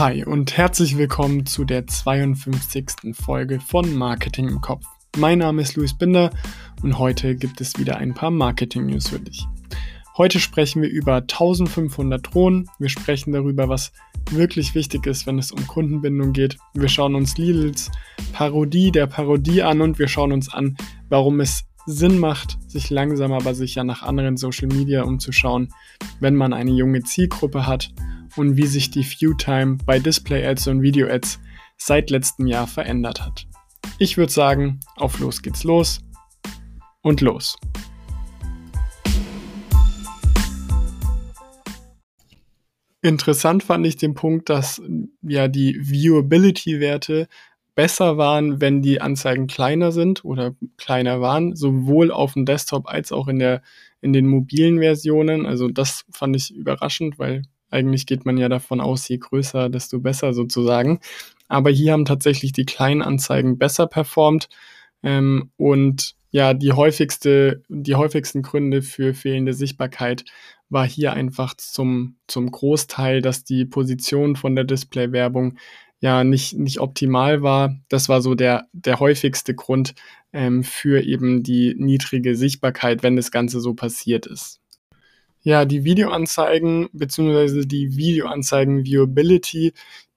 Hi und herzlich willkommen zu der 52. Folge von Marketing im Kopf. Mein Name ist Luis Binder und heute gibt es wieder ein paar Marketing-News für dich. Heute sprechen wir über 1500 Drohnen. Wir sprechen darüber, was wirklich wichtig ist, wenn es um Kundenbindung geht. Wir schauen uns Lidls Parodie der Parodie an und wir schauen uns an, warum es Sinn macht, sich langsam aber sicher nach anderen Social Media umzuschauen, wenn man eine junge Zielgruppe hat und wie sich die View-Time bei Display-Ads und Video-Ads seit letztem Jahr verändert hat. Ich würde sagen, auf los geht's los und los. Interessant fand ich den Punkt, dass ja die Viewability-Werte besser waren, wenn die Anzeigen kleiner sind oder kleiner waren, sowohl auf dem Desktop als auch in der in den mobilen Versionen. Also das fand ich überraschend, weil eigentlich geht man ja davon aus, je größer, desto besser sozusagen. Aber hier haben tatsächlich die kleinen Anzeigen besser performt. Ähm, und ja, die häufigste, die häufigsten Gründe für fehlende Sichtbarkeit war hier einfach zum, zum Großteil, dass die Position von der Display-Werbung ja nicht, nicht optimal war. Das war so der, der häufigste Grund ähm, für eben die niedrige Sichtbarkeit, wenn das Ganze so passiert ist. Ja, die Videoanzeigen beziehungsweise die Videoanzeigen Viewability,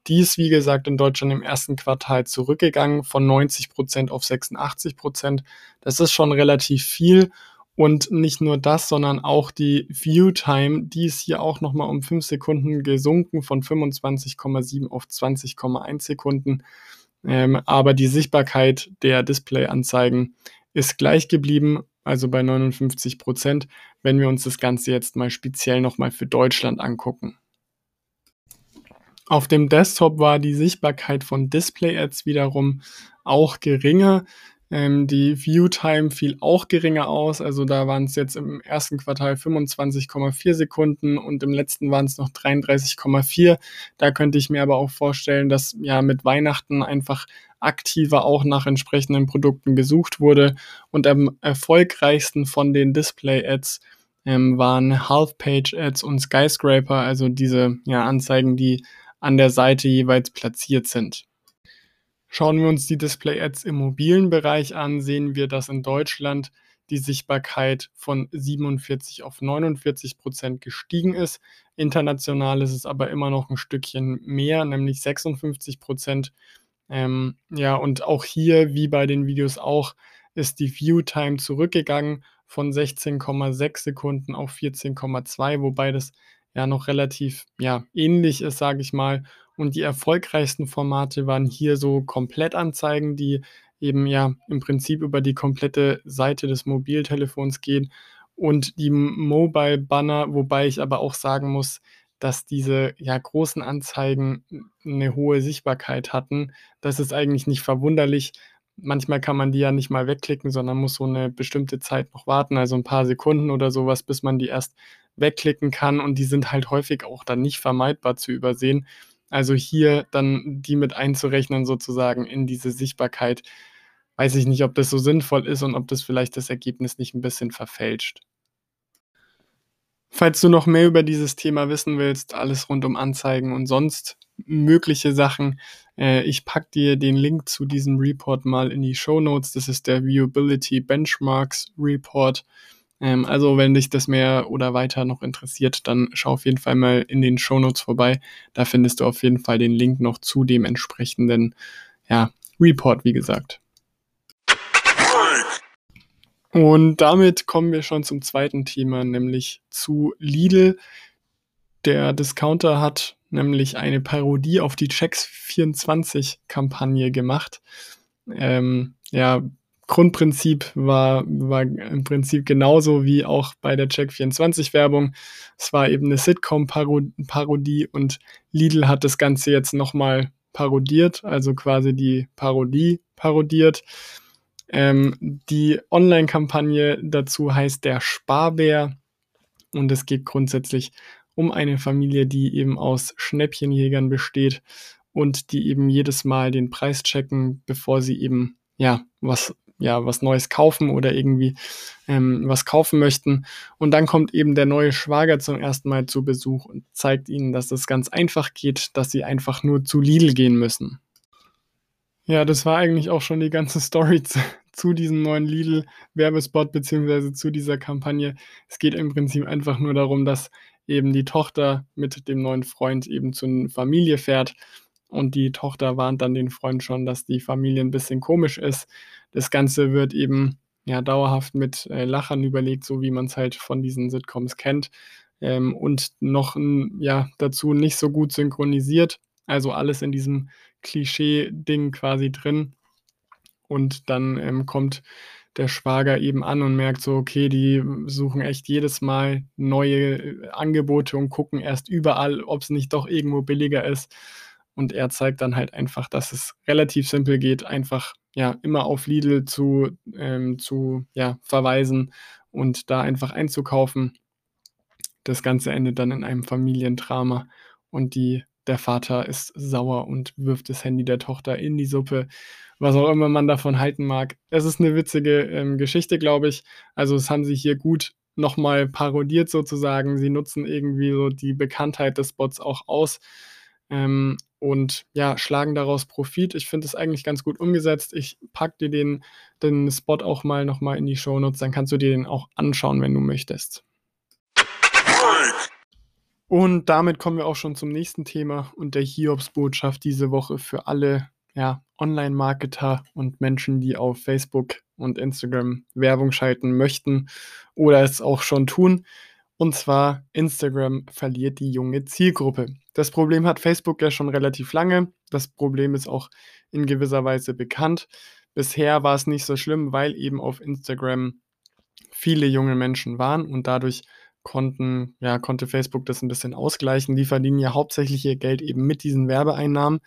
die ist wie gesagt in Deutschland im ersten Quartal zurückgegangen von 90 Prozent auf 86 Prozent. Das ist schon relativ viel. Und nicht nur das, sondern auch die View-Time, die ist hier auch nochmal um 5 Sekunden gesunken von 25,7 auf 20,1 Sekunden. Ähm, aber die Sichtbarkeit der Display-Anzeigen ist gleich geblieben also bei 59 Prozent, wenn wir uns das Ganze jetzt mal speziell nochmal für Deutschland angucken. Auf dem Desktop war die Sichtbarkeit von Display-Ads wiederum auch geringer. Ähm, die View-Time fiel auch geringer aus. Also da waren es jetzt im ersten Quartal 25,4 Sekunden und im letzten waren es noch 33,4. Da könnte ich mir aber auch vorstellen, dass ja mit Weihnachten einfach aktiver auch nach entsprechenden Produkten gesucht wurde. Und am erfolgreichsten von den Display-Ads ähm, waren Half-Page-Ads und Skyscraper, also diese ja, Anzeigen, die an der Seite jeweils platziert sind. Schauen wir uns die Display-Ads im mobilen Bereich an, sehen wir, dass in Deutschland die Sichtbarkeit von 47 auf 49 Prozent gestiegen ist. International ist es aber immer noch ein Stückchen mehr, nämlich 56 Prozent. Ähm, ja, und auch hier, wie bei den Videos auch, ist die View-Time zurückgegangen von 16,6 Sekunden auf 14,2, wobei das ja noch relativ ja, ähnlich ist, sage ich mal. Und die erfolgreichsten Formate waren hier so Komplettanzeigen, die eben ja im Prinzip über die komplette Seite des Mobiltelefons gehen und die Mobile Banner, wobei ich aber auch sagen muss, dass diese ja großen Anzeigen eine hohe Sichtbarkeit hatten. Das ist eigentlich nicht verwunderlich. Manchmal kann man die ja nicht mal wegklicken, sondern muss so eine bestimmte Zeit noch warten, also ein paar Sekunden oder sowas, bis man die erst wegklicken kann und die sind halt häufig auch dann nicht vermeidbar zu übersehen. Also hier dann die mit einzurechnen sozusagen in diese Sichtbarkeit, weiß ich nicht, ob das so sinnvoll ist und ob das vielleicht das Ergebnis nicht ein bisschen verfälscht. Falls du noch mehr über dieses Thema wissen willst, alles rund um Anzeigen und sonst mögliche Sachen, äh, ich pack dir den Link zu diesem Report mal in die Show Notes. Das ist der Viewability Benchmarks Report. Ähm, also wenn dich das mehr oder weiter noch interessiert, dann schau auf jeden Fall mal in den Show Notes vorbei. Da findest du auf jeden Fall den Link noch zu dem entsprechenden ja, Report, wie gesagt. Und damit kommen wir schon zum zweiten Thema, nämlich zu Lidl. Der Discounter hat nämlich eine Parodie auf die Checks 24 Kampagne gemacht. Ähm, ja, Grundprinzip war, war im Prinzip genauso wie auch bei der Check24 Werbung. Es war eben eine Sitcom-Parodie und Lidl hat das Ganze jetzt nochmal parodiert, also quasi die Parodie parodiert. Ähm, die Online-Kampagne dazu heißt der Sparbär und es geht grundsätzlich um eine Familie, die eben aus Schnäppchenjägern besteht und die eben jedes Mal den Preis checken, bevor sie eben ja was ja was Neues kaufen oder irgendwie ähm, was kaufen möchten. Und dann kommt eben der neue Schwager zum ersten Mal zu Besuch und zeigt ihnen, dass es ganz einfach geht, dass sie einfach nur zu Lidl gehen müssen. Ja, das war eigentlich auch schon die ganze Story zu, zu diesem neuen Lidl-Werbespot beziehungsweise zu dieser Kampagne. Es geht im Prinzip einfach nur darum, dass eben die Tochter mit dem neuen Freund eben zu einer Familie fährt und die Tochter warnt dann den Freund schon, dass die Familie ein bisschen komisch ist. Das Ganze wird eben ja dauerhaft mit äh, Lachern überlegt, so wie man es halt von diesen Sitcoms kennt. Ähm, und noch ja dazu nicht so gut synchronisiert. Also alles in diesem Klischee-Ding quasi drin. Und dann ähm, kommt der Schwager eben an und merkt so, okay, die suchen echt jedes Mal neue äh, Angebote und gucken erst überall, ob es nicht doch irgendwo billiger ist. Und er zeigt dann halt einfach, dass es relativ simpel geht, einfach ja immer auf Lidl zu, ähm, zu ja, verweisen und da einfach einzukaufen. Das Ganze endet dann in einem Familiendrama und die der Vater ist sauer und wirft das Handy der Tochter in die Suppe, was auch immer man davon halten mag. Es ist eine witzige ähm, Geschichte, glaube ich. Also das haben sie hier gut nochmal parodiert sozusagen. Sie nutzen irgendwie so die Bekanntheit des Bots auch aus ähm, und ja, schlagen daraus Profit. Ich finde es eigentlich ganz gut umgesetzt. Ich packe dir den, den Spot auch mal nochmal in die Show Notes, dann kannst du dir den auch anschauen, wenn du möchtest. Und damit kommen wir auch schon zum nächsten Thema und der Hiobsbotschaft diese Woche für alle ja, Online-Marketer und Menschen, die auf Facebook und Instagram Werbung schalten möchten oder es auch schon tun. Und zwar, Instagram verliert die junge Zielgruppe. Das Problem hat Facebook ja schon relativ lange. Das Problem ist auch in gewisser Weise bekannt. Bisher war es nicht so schlimm, weil eben auf Instagram viele junge Menschen waren und dadurch konnten, ja, konnte Facebook das ein bisschen ausgleichen. Die verdienen ja hauptsächlich ihr Geld eben mit diesen Werbeeinnahmen.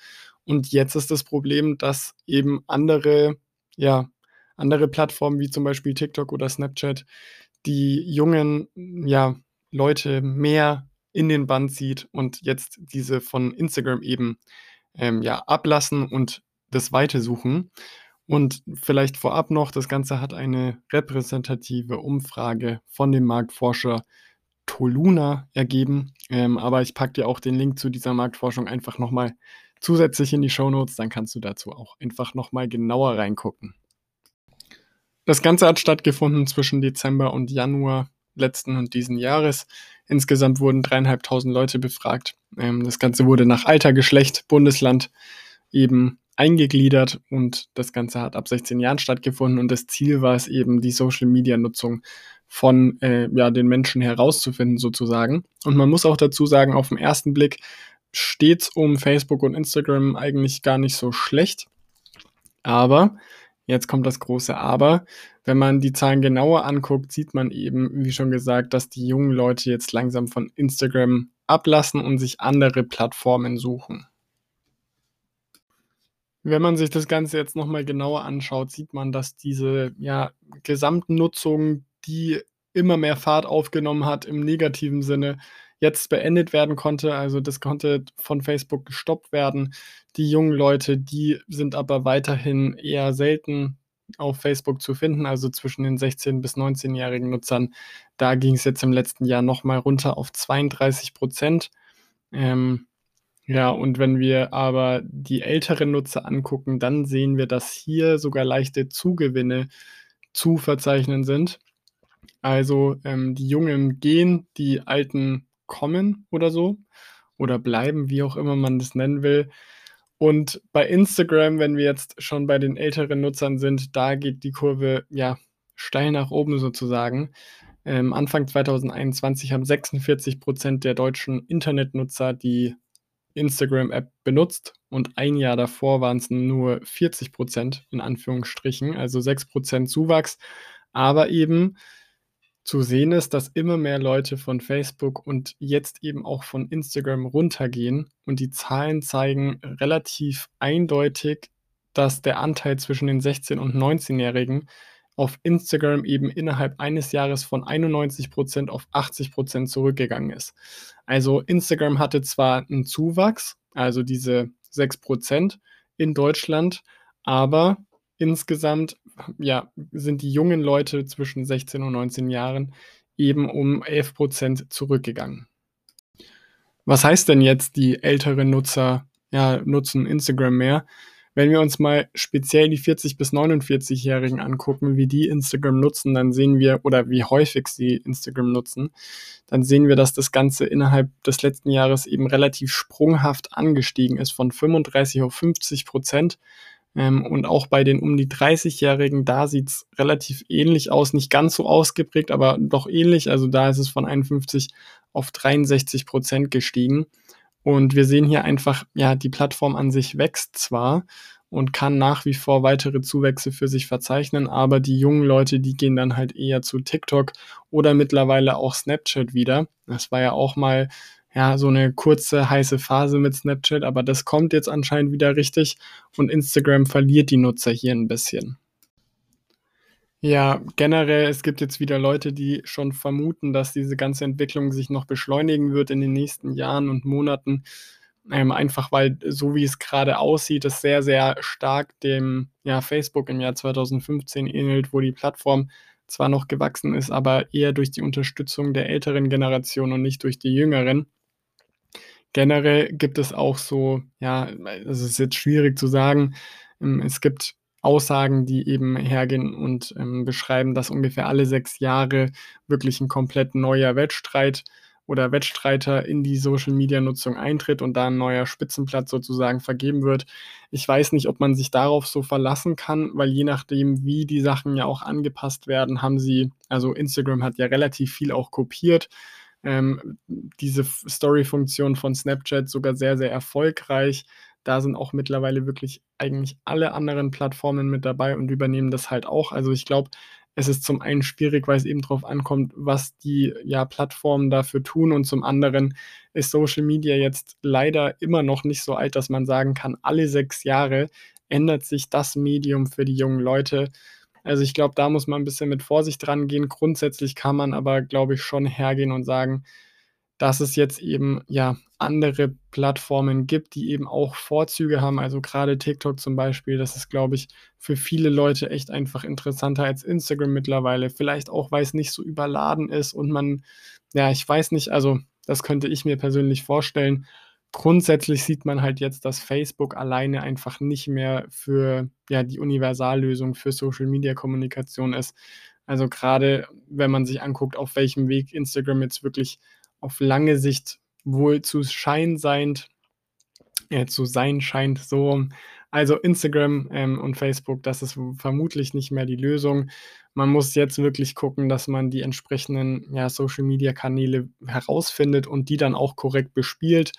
Und jetzt ist das Problem, dass eben andere, ja, andere Plattformen wie zum Beispiel TikTok oder Snapchat die jungen, ja, Leute mehr in den Band zieht und jetzt diese von Instagram eben ähm, ja, ablassen und das Weite suchen. Und vielleicht vorab noch, das Ganze hat eine repräsentative Umfrage von dem Marktforscher Toluna ergeben. Ähm, aber ich packe dir auch den Link zu dieser Marktforschung einfach nochmal zusätzlich in die Show Notes. Dann kannst du dazu auch einfach nochmal genauer reingucken. Das Ganze hat stattgefunden zwischen Dezember und Januar letzten und diesen Jahres. Insgesamt wurden dreieinhalbtausend Leute befragt. Ähm, das Ganze wurde nach Alter, Geschlecht, Bundesland eben eingegliedert und das Ganze hat ab 16 Jahren stattgefunden und das Ziel war es eben, die Social-Media-Nutzung von äh, ja, den Menschen herauszufinden sozusagen. Und man muss auch dazu sagen, auf den ersten Blick steht es um Facebook und Instagram eigentlich gar nicht so schlecht. Aber, jetzt kommt das große Aber, wenn man die Zahlen genauer anguckt, sieht man eben, wie schon gesagt, dass die jungen Leute jetzt langsam von Instagram ablassen und sich andere Plattformen suchen. Wenn man sich das Ganze jetzt nochmal genauer anschaut, sieht man, dass diese ja, Gesamtnutzung die immer mehr Fahrt aufgenommen hat im negativen Sinne, jetzt beendet werden konnte. Also das konnte von Facebook gestoppt werden. Die jungen Leute, die sind aber weiterhin eher selten auf Facebook zu finden, also zwischen den 16- bis 19-jährigen Nutzern. Da ging es jetzt im letzten Jahr nochmal runter auf 32 Prozent. Ähm, ja, und wenn wir aber die älteren Nutzer angucken, dann sehen wir, dass hier sogar leichte Zugewinne zu verzeichnen sind. Also ähm, die Jungen gehen, die Alten kommen oder so oder bleiben, wie auch immer man das nennen will. Und bei Instagram, wenn wir jetzt schon bei den älteren Nutzern sind, da geht die Kurve ja steil nach oben sozusagen. Ähm, Anfang 2021 haben 46 Prozent der deutschen Internetnutzer die Instagram-App benutzt und ein Jahr davor waren es nur 40 Prozent in Anführungsstrichen, also 6 Prozent Zuwachs. Aber eben zu sehen ist, dass immer mehr Leute von Facebook und jetzt eben auch von Instagram runtergehen und die Zahlen zeigen relativ eindeutig, dass der Anteil zwischen den 16 und 19-Jährigen auf Instagram eben innerhalb eines Jahres von 91% auf 80% zurückgegangen ist. Also Instagram hatte zwar einen Zuwachs, also diese 6% in Deutschland, aber insgesamt, ja, sind die jungen Leute zwischen 16 und 19 Jahren eben um 11% zurückgegangen. Was heißt denn jetzt, die älteren Nutzer ja, nutzen Instagram mehr? Wenn wir uns mal speziell die 40 bis 49-Jährigen angucken, wie die Instagram nutzen, dann sehen wir, oder wie häufig sie Instagram nutzen, dann sehen wir, dass das Ganze innerhalb des letzten Jahres eben relativ sprunghaft angestiegen ist, von 35 auf 50 Prozent. Ähm, und auch bei den um die 30-Jährigen, da sieht's relativ ähnlich aus, nicht ganz so ausgeprägt, aber doch ähnlich. Also da ist es von 51 auf 63 Prozent gestiegen. Und wir sehen hier einfach, ja, die Plattform an sich wächst zwar und kann nach wie vor weitere Zuwächse für sich verzeichnen, aber die jungen Leute, die gehen dann halt eher zu TikTok oder mittlerweile auch Snapchat wieder. Das war ja auch mal ja, so eine kurze heiße Phase mit Snapchat, aber das kommt jetzt anscheinend wieder richtig und Instagram verliert die Nutzer hier ein bisschen. Ja, generell, es gibt jetzt wieder Leute, die schon vermuten, dass diese ganze Entwicklung sich noch beschleunigen wird in den nächsten Jahren und Monaten. Ähm, einfach weil, so wie es gerade aussieht, es sehr, sehr stark dem ja, Facebook im Jahr 2015 ähnelt, wo die Plattform zwar noch gewachsen ist, aber eher durch die Unterstützung der älteren Generation und nicht durch die jüngeren. Generell gibt es auch so, ja, es ist jetzt schwierig zu sagen, ähm, es gibt Aussagen, die eben hergehen und ähm, beschreiben, dass ungefähr alle sechs Jahre wirklich ein komplett neuer Wettstreit oder Wettstreiter in die Social-Media-Nutzung eintritt und da ein neuer Spitzenplatz sozusagen vergeben wird. Ich weiß nicht, ob man sich darauf so verlassen kann, weil je nachdem, wie die Sachen ja auch angepasst werden, haben sie, also Instagram hat ja relativ viel auch kopiert. Ähm, diese Story-Funktion von Snapchat sogar sehr, sehr erfolgreich. Da sind auch mittlerweile wirklich eigentlich alle anderen Plattformen mit dabei und übernehmen das halt auch. Also ich glaube, es ist zum einen schwierig, weil es eben darauf ankommt, was die ja, Plattformen dafür tun. Und zum anderen ist Social Media jetzt leider immer noch nicht so alt, dass man sagen kann, alle sechs Jahre ändert sich das Medium für die jungen Leute. Also ich glaube, da muss man ein bisschen mit Vorsicht dran gehen. Grundsätzlich kann man aber, glaube ich, schon hergehen und sagen, dass es jetzt eben ja andere Plattformen gibt, die eben auch Vorzüge haben. Also gerade TikTok zum Beispiel, das ist, glaube ich, für viele Leute echt einfach interessanter als Instagram mittlerweile. Vielleicht auch, weil es nicht so überladen ist und man, ja, ich weiß nicht, also das könnte ich mir persönlich vorstellen. Grundsätzlich sieht man halt jetzt, dass Facebook alleine einfach nicht mehr für ja, die Universallösung für Social-Media-Kommunikation ist. Also gerade wenn man sich anguckt, auf welchem Weg Instagram jetzt wirklich auf lange Sicht wohl zu schein seind, äh, zu sein scheint, so. Also Instagram ähm, und Facebook, das ist vermutlich nicht mehr die Lösung. Man muss jetzt wirklich gucken, dass man die entsprechenden ja, Social-Media-Kanäle herausfindet und die dann auch korrekt bespielt.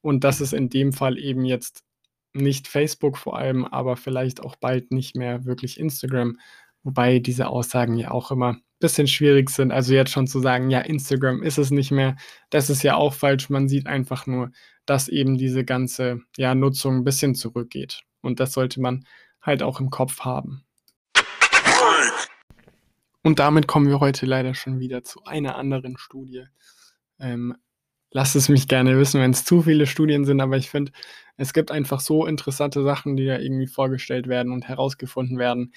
Und das ist in dem Fall eben jetzt nicht Facebook vor allem, aber vielleicht auch bald nicht mehr wirklich Instagram. Wobei diese Aussagen ja auch immer bisschen schwierig sind. Also jetzt schon zu sagen, ja, Instagram ist es nicht mehr, das ist ja auch falsch. Man sieht einfach nur, dass eben diese ganze ja, Nutzung ein bisschen zurückgeht. Und das sollte man halt auch im Kopf haben. Und damit kommen wir heute leider schon wieder zu einer anderen Studie. Ähm, lasst es mich gerne wissen, wenn es zu viele Studien sind, aber ich finde, es gibt einfach so interessante Sachen, die da irgendwie vorgestellt werden und herausgefunden werden,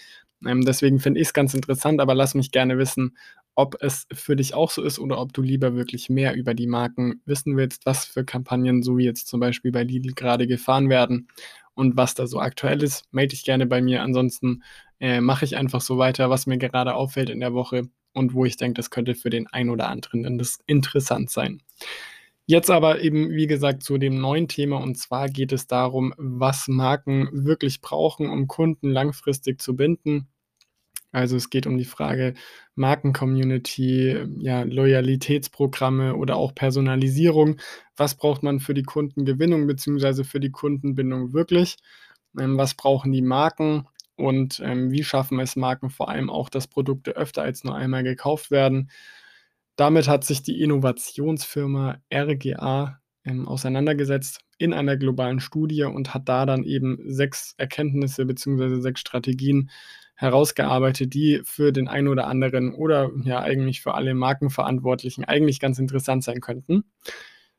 ähm, deswegen finde ich es ganz interessant, aber lass mich gerne wissen, ob es für dich auch so ist oder ob du lieber wirklich mehr über die Marken wissen willst, was für Kampagnen, so wie jetzt zum Beispiel bei Lidl gerade gefahren werden und was da so aktuell ist. Melde dich gerne bei mir. Ansonsten äh, mache ich einfach so weiter, was mir gerade auffällt in der Woche und wo ich denke, das könnte für den einen oder anderen interessant sein. Jetzt aber eben, wie gesagt, zu dem neuen Thema und zwar geht es darum, was Marken wirklich brauchen, um Kunden langfristig zu binden. Also es geht um die Frage Markencommunity, ja, Loyalitätsprogramme oder auch Personalisierung. Was braucht man für die Kundengewinnung bzw. für die Kundenbindung wirklich? Ähm, was brauchen die Marken? Und ähm, wie schaffen es Marken vor allem auch, dass Produkte öfter als nur einmal gekauft werden? Damit hat sich die Innovationsfirma RGA ähm, auseinandergesetzt in einer globalen Studie und hat da dann eben sechs Erkenntnisse bzw. sechs Strategien herausgearbeitet, die für den einen oder anderen oder ja eigentlich für alle Markenverantwortlichen eigentlich ganz interessant sein könnten.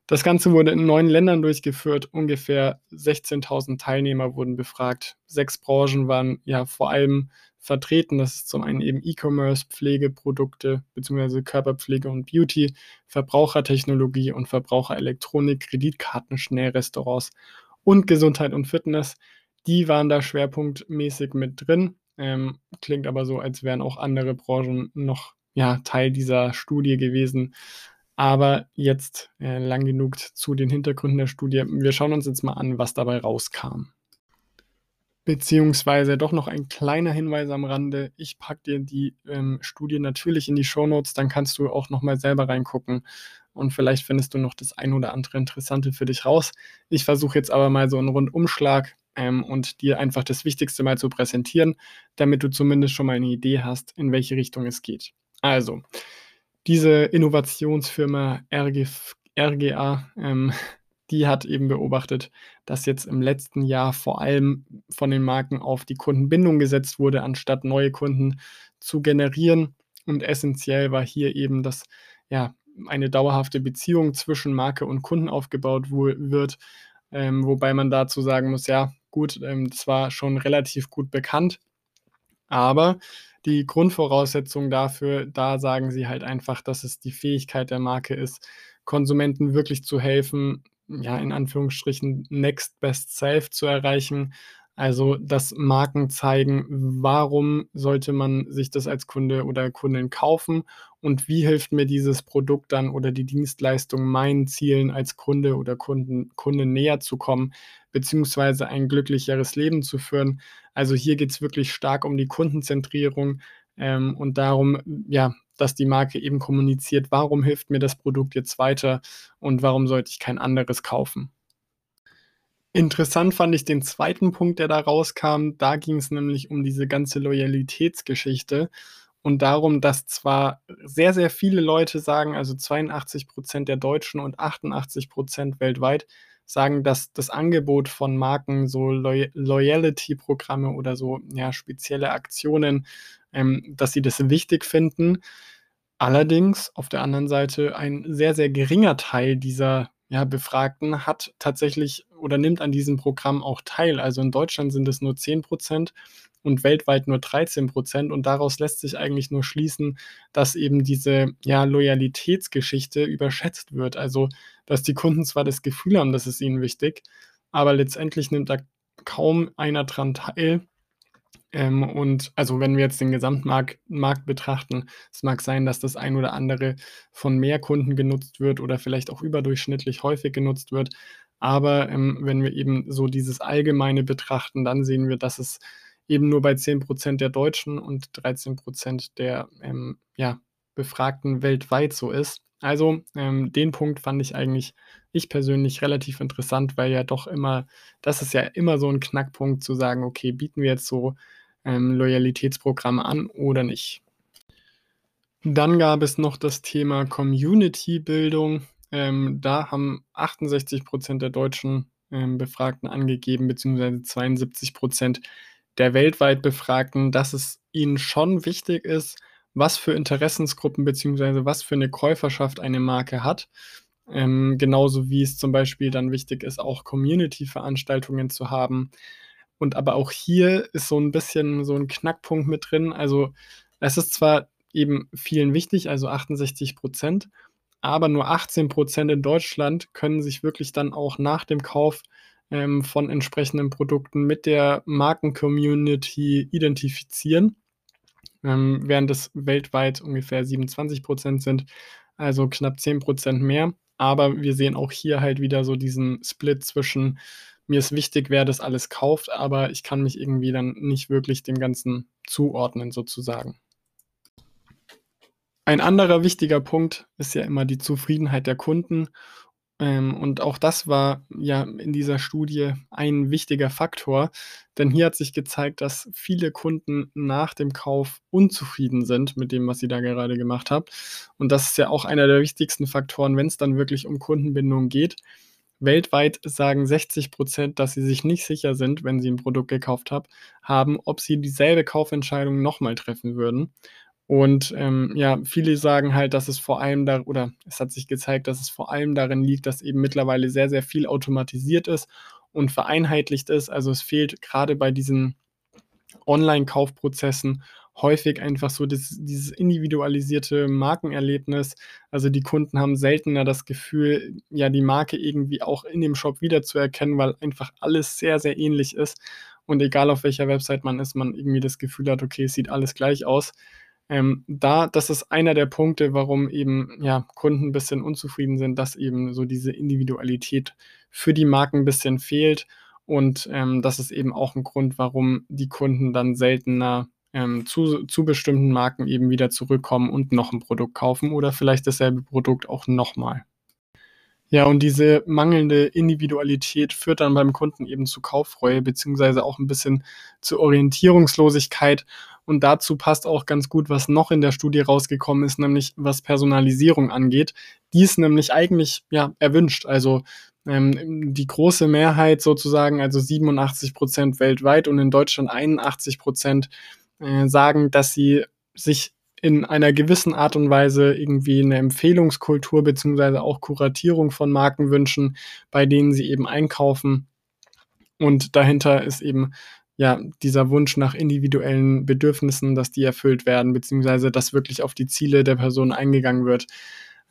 Das Ganze wurde in neun Ländern durchgeführt. Ungefähr 16.000 Teilnehmer wurden befragt. Sechs Branchen waren ja vor allem vertreten. Das ist zum einen eben E-Commerce, Pflegeprodukte bzw. Körperpflege und Beauty, Verbrauchertechnologie und Verbraucherelektronik, Kreditkarten, Schnellrestaurants und Gesundheit und Fitness. Die waren da schwerpunktmäßig mit drin. Ähm, klingt aber so, als wären auch andere Branchen noch ja, Teil dieser Studie gewesen. Aber jetzt äh, lang genug zu den Hintergründen der Studie. Wir schauen uns jetzt mal an, was dabei rauskam. Beziehungsweise doch noch ein kleiner Hinweis am Rande. Ich packe dir die ähm, Studie natürlich in die Shownotes, dann kannst du auch nochmal selber reingucken und vielleicht findest du noch das ein oder andere Interessante für dich raus. Ich versuche jetzt aber mal so einen Rundumschlag ähm, und dir einfach das Wichtigste mal zu präsentieren, damit du zumindest schon mal eine Idee hast, in welche Richtung es geht. Also, diese Innovationsfirma RG, RGA, ähm, die hat eben beobachtet, dass jetzt im letzten Jahr vor allem von den Marken auf die Kundenbindung gesetzt wurde, anstatt neue Kunden zu generieren. Und essentiell war hier eben, dass ja eine dauerhafte Beziehung zwischen Marke und Kunden aufgebaut wird, ähm, wobei man dazu sagen muss, ja, gut, ähm, das war schon relativ gut bekannt, aber die Grundvoraussetzung dafür, da sagen sie halt einfach, dass es die Fähigkeit der Marke ist, Konsumenten wirklich zu helfen, ja, in Anführungsstrichen Next Best Self zu erreichen. Also, dass Marken zeigen, warum sollte man sich das als Kunde oder Kundin kaufen und wie hilft mir dieses Produkt dann oder die Dienstleistung meinen Zielen als Kunde oder Kunden, Kunde näher zu kommen, beziehungsweise ein glücklicheres Leben zu führen. Also hier geht es wirklich stark um die Kundenzentrierung ähm, und darum, ja, dass die Marke eben kommuniziert, warum hilft mir das Produkt jetzt weiter und warum sollte ich kein anderes kaufen. Interessant fand ich den zweiten Punkt, der da rauskam. Da ging es nämlich um diese ganze Loyalitätsgeschichte und darum, dass zwar sehr, sehr viele Leute sagen, also 82 Prozent der Deutschen und 88 Prozent weltweit, sagen, dass das Angebot von Marken, so Loy Loyalty-Programme oder so ja, spezielle Aktionen, ähm, dass sie das wichtig finden. Allerdings auf der anderen Seite ein sehr, sehr geringer Teil dieser ja, Befragten hat tatsächlich oder nimmt an diesem Programm auch teil. Also in Deutschland sind es nur 10 Prozent und weltweit nur 13 Prozent. Und daraus lässt sich eigentlich nur schließen, dass eben diese ja, Loyalitätsgeschichte überschätzt wird. Also, dass die Kunden zwar das Gefühl haben, das ist ihnen wichtig, aber letztendlich nimmt da kaum einer dran teil. Ähm, und also wenn wir jetzt den Gesamtmarkt Markt betrachten, es mag sein, dass das ein oder andere von mehr Kunden genutzt wird oder vielleicht auch überdurchschnittlich häufig genutzt wird. Aber ähm, wenn wir eben so dieses Allgemeine betrachten, dann sehen wir, dass es eben nur bei 10% der Deutschen und 13% der ähm, ja, Befragten weltweit so ist. Also ähm, den Punkt fand ich eigentlich, ich persönlich relativ interessant, weil ja doch immer, das ist ja immer so ein Knackpunkt zu sagen, okay, bieten wir jetzt so ähm, Loyalitätsprogramme an oder nicht. Dann gab es noch das Thema Community-Bildung. Ähm, da haben 68 Prozent der deutschen ähm, Befragten angegeben, beziehungsweise 72 Prozent der weltweit Befragten, dass es ihnen schon wichtig ist, was für Interessensgruppen beziehungsweise was für eine Käuferschaft eine Marke hat. Ähm, genauso wie es zum Beispiel dann wichtig ist, auch Community-Veranstaltungen zu haben, und aber auch hier ist so ein bisschen so ein Knackpunkt mit drin. Also es ist zwar eben vielen wichtig, also 68 Prozent, aber nur 18 Prozent in Deutschland können sich wirklich dann auch nach dem Kauf ähm, von entsprechenden Produkten mit der Marken-Community identifizieren, ähm, während es weltweit ungefähr 27 Prozent sind, also knapp 10 Prozent mehr. Aber wir sehen auch hier halt wieder so diesen Split zwischen mir ist wichtig, wer das alles kauft, aber ich kann mich irgendwie dann nicht wirklich dem Ganzen zuordnen, sozusagen. Ein anderer wichtiger Punkt ist ja immer die Zufriedenheit der Kunden. Ähm, und auch das war ja in dieser Studie ein wichtiger Faktor, denn hier hat sich gezeigt, dass viele Kunden nach dem Kauf unzufrieden sind mit dem, was sie da gerade gemacht haben. Und das ist ja auch einer der wichtigsten Faktoren, wenn es dann wirklich um Kundenbindung geht. Weltweit sagen 60 Prozent, dass sie sich nicht sicher sind, wenn sie ein Produkt gekauft hab, haben, ob sie dieselbe Kaufentscheidung nochmal treffen würden. Und ähm, ja, viele sagen halt, dass es vor allem da, oder es hat sich gezeigt, dass es vor allem darin liegt, dass eben mittlerweile sehr, sehr viel automatisiert ist und vereinheitlicht ist. Also es fehlt gerade bei diesen Online-Kaufprozessen häufig einfach so das, dieses individualisierte Markenerlebnis. Also die Kunden haben seltener das Gefühl, ja, die Marke irgendwie auch in dem Shop wiederzuerkennen, weil einfach alles sehr, sehr ähnlich ist. Und egal auf welcher Website man ist, man irgendwie das Gefühl hat, okay, es sieht alles gleich aus. Ähm, da, das ist einer der Punkte, warum eben ja, Kunden ein bisschen unzufrieden sind, dass eben so diese Individualität für die Marken ein bisschen fehlt. Und ähm, das ist eben auch ein Grund, warum die Kunden dann seltener ähm, zu, zu bestimmten Marken eben wieder zurückkommen und noch ein Produkt kaufen oder vielleicht dasselbe Produkt auch nochmal. Ja, und diese mangelnde Individualität führt dann beim Kunden eben zu Kauffreue, beziehungsweise auch ein bisschen zu Orientierungslosigkeit. Und dazu passt auch ganz gut, was noch in der Studie rausgekommen ist, nämlich was Personalisierung angeht. Die ist nämlich eigentlich ja erwünscht. Also ähm, die große Mehrheit sozusagen, also 87 Prozent weltweit und in Deutschland 81 Prozent äh, sagen, dass sie sich in einer gewissen Art und Weise irgendwie eine Empfehlungskultur beziehungsweise auch Kuratierung von Marken wünschen, bei denen sie eben einkaufen. Und dahinter ist eben ja dieser Wunsch nach individuellen Bedürfnissen, dass die erfüllt werden, beziehungsweise dass wirklich auf die Ziele der Person eingegangen wird.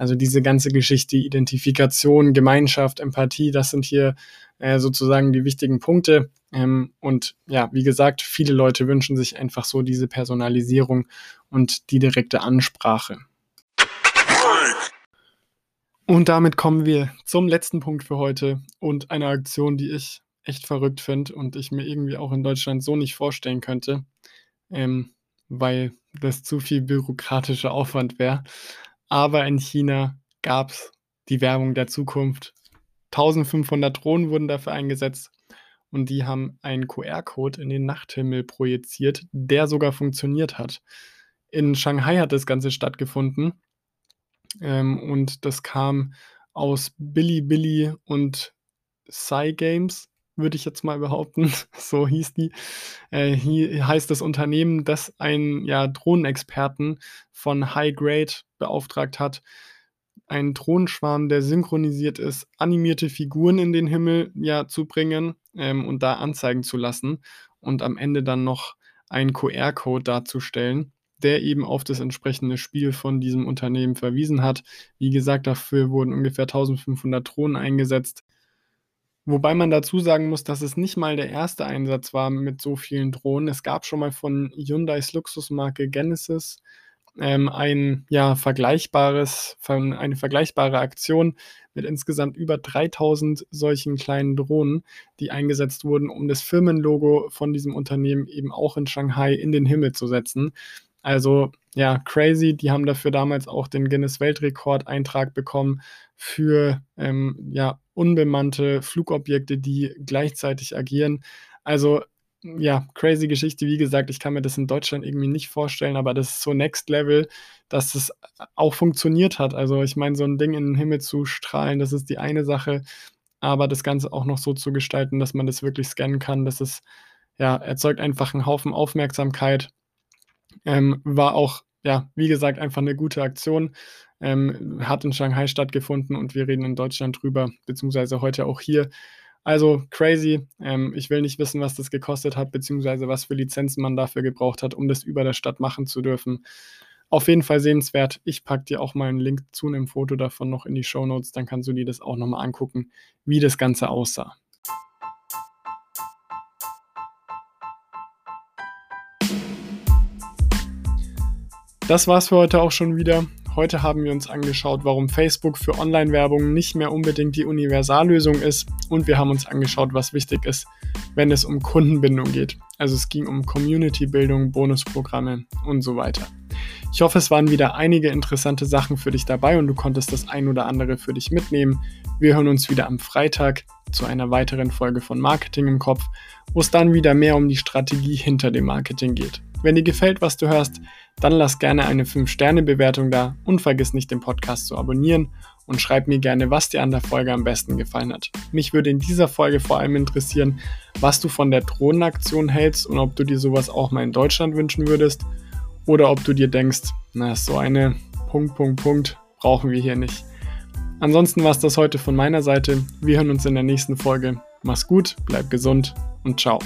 Also diese ganze Geschichte, Identifikation, Gemeinschaft, Empathie, das sind hier äh, sozusagen die wichtigen Punkte. Ähm, und ja, wie gesagt, viele Leute wünschen sich einfach so diese Personalisierung und die direkte Ansprache. Und damit kommen wir zum letzten Punkt für heute und einer Aktion, die ich echt verrückt finde und ich mir irgendwie auch in Deutschland so nicht vorstellen könnte, ähm, weil das zu viel bürokratischer Aufwand wäre. Aber in China gab es die Werbung der Zukunft. 1500 Drohnen wurden dafür eingesetzt und die haben einen QR-Code in den Nachthimmel projiziert, der sogar funktioniert hat. In Shanghai hat das Ganze stattgefunden ähm, und das kam aus Billy und Psy Games, würde ich jetzt mal behaupten. so hieß die. Äh, hier heißt das Unternehmen, das einen ja, Drohnenexperten von High Grade beauftragt hat, einen Drohnenschwarm, der synchronisiert ist, animierte Figuren in den Himmel ja zu bringen ähm, und da anzeigen zu lassen und am Ende dann noch einen QR-Code darzustellen, der eben auf das entsprechende Spiel von diesem Unternehmen verwiesen hat. Wie gesagt, dafür wurden ungefähr 1500 Drohnen eingesetzt. Wobei man dazu sagen muss, dass es nicht mal der erste Einsatz war mit so vielen Drohnen. Es gab schon mal von Hyundais Luxusmarke Genesis ähm, ein ja, vergleichbares, eine vergleichbare Aktion mit insgesamt über 3000 solchen kleinen Drohnen, die eingesetzt wurden, um das Firmenlogo von diesem Unternehmen eben auch in Shanghai in den Himmel zu setzen. Also ja, crazy. Die haben dafür damals auch den Guinness Weltrekordeintrag bekommen für ähm, ja, unbemannte Flugobjekte, die gleichzeitig agieren. Also ja, crazy Geschichte. Wie gesagt, ich kann mir das in Deutschland irgendwie nicht vorstellen, aber das ist so Next Level, dass es auch funktioniert hat. Also ich meine, so ein Ding in den Himmel zu strahlen, das ist die eine Sache, aber das Ganze auch noch so zu gestalten, dass man das wirklich scannen kann, das ist, ja, erzeugt einfach einen Haufen Aufmerksamkeit. Ähm, war auch, ja, wie gesagt, einfach eine gute Aktion. Ähm, hat in Shanghai stattgefunden und wir reden in Deutschland drüber, beziehungsweise heute auch hier. Also crazy. Ähm, ich will nicht wissen, was das gekostet hat, beziehungsweise was für Lizenzen man dafür gebraucht hat, um das über der Stadt machen zu dürfen. Auf jeden Fall sehenswert. Ich packe dir auch mal einen Link zu einem Foto davon noch in die Show Notes, dann kannst du dir das auch nochmal angucken, wie das Ganze aussah. Das war's für heute auch schon wieder. Heute haben wir uns angeschaut, warum Facebook für Online-Werbung nicht mehr unbedingt die Universallösung ist und wir haben uns angeschaut, was wichtig ist, wenn es um Kundenbindung geht. Also es ging um Community-Bildung, Bonusprogramme und so weiter. Ich hoffe, es waren wieder einige interessante Sachen für dich dabei und du konntest das ein oder andere für dich mitnehmen. Wir hören uns wieder am Freitag zu einer weiteren Folge von Marketing im Kopf, wo es dann wieder mehr um die Strategie hinter dem Marketing geht. Wenn dir gefällt, was du hörst, dann lass gerne eine 5-Sterne-Bewertung da und vergiss nicht, den Podcast zu abonnieren und schreib mir gerne, was dir an der Folge am besten gefallen hat. Mich würde in dieser Folge vor allem interessieren, was du von der Drohnenaktion hältst und ob du dir sowas auch mal in Deutschland wünschen würdest. oder ob du dir denkst, na, so eine Punkt, Punkt, Punkt brauchen wir hier nicht. Ansonsten war es das heute von meiner Seite. Wir hören uns in der nächsten Folge. Mach's gut, bleib gesund und ciao.